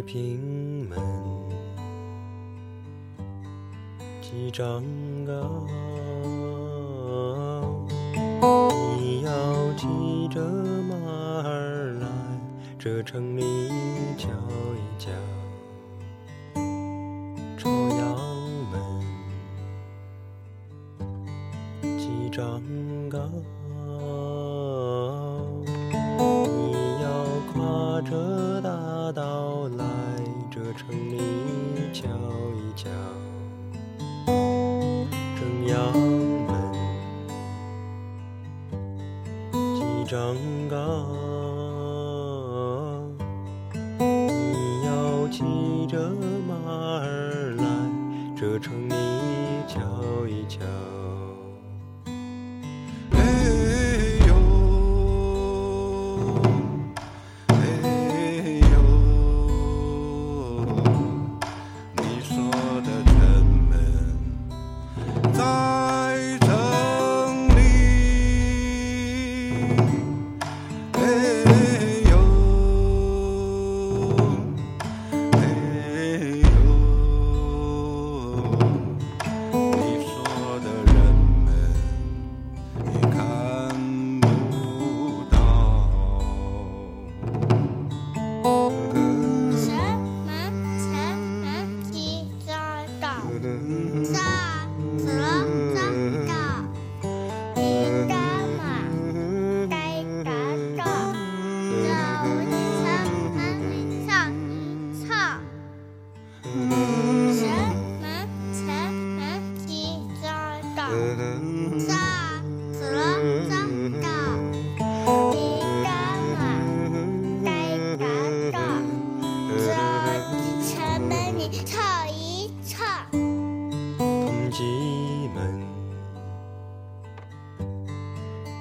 太平门，几丈高。你要骑着马儿来，这城里瞧一瞧。长岗。你要骑着马儿来，这城里瞧一瞧。什么什么鸡糟糕？炸死了糟糕！你干嘛？该干干。这城门里唱一唱，同济门，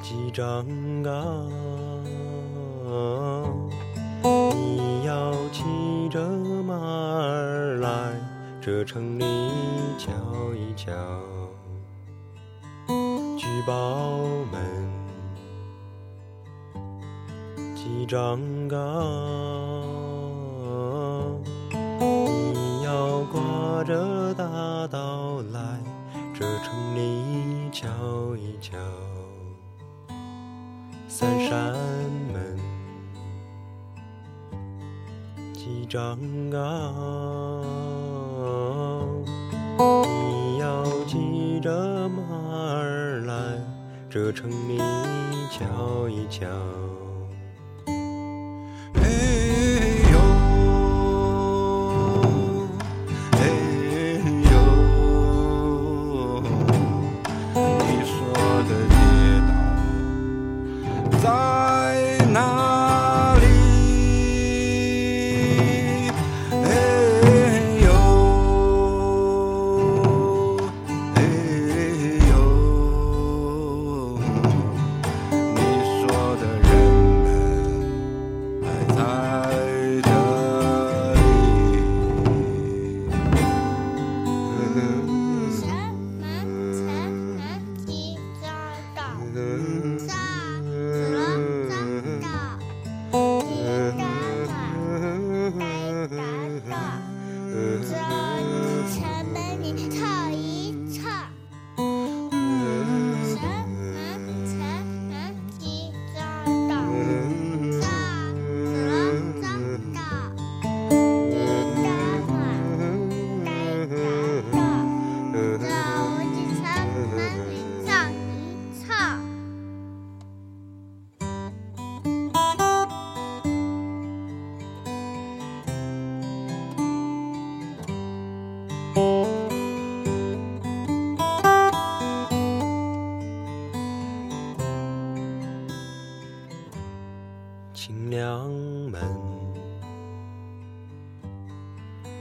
几丈高。你要骑着，这城里瞧一瞧。聚宝门，几丈高。你要挂着大刀来，这城里瞧一瞧。三山门，几丈高。这城里瞧一瞧。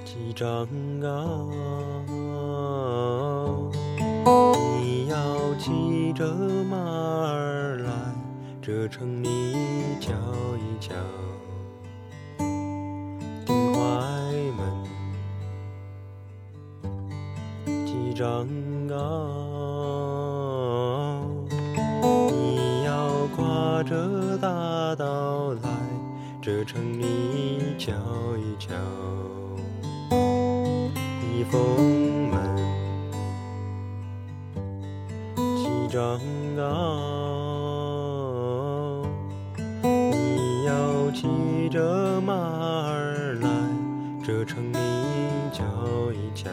几张高，你要骑着马儿来，这城里瞧一瞧。进怀门，几张高，你要跨着大道来，这城里瞧一瞧。红门。几丈高你要骑着马儿来这城里瞧一瞧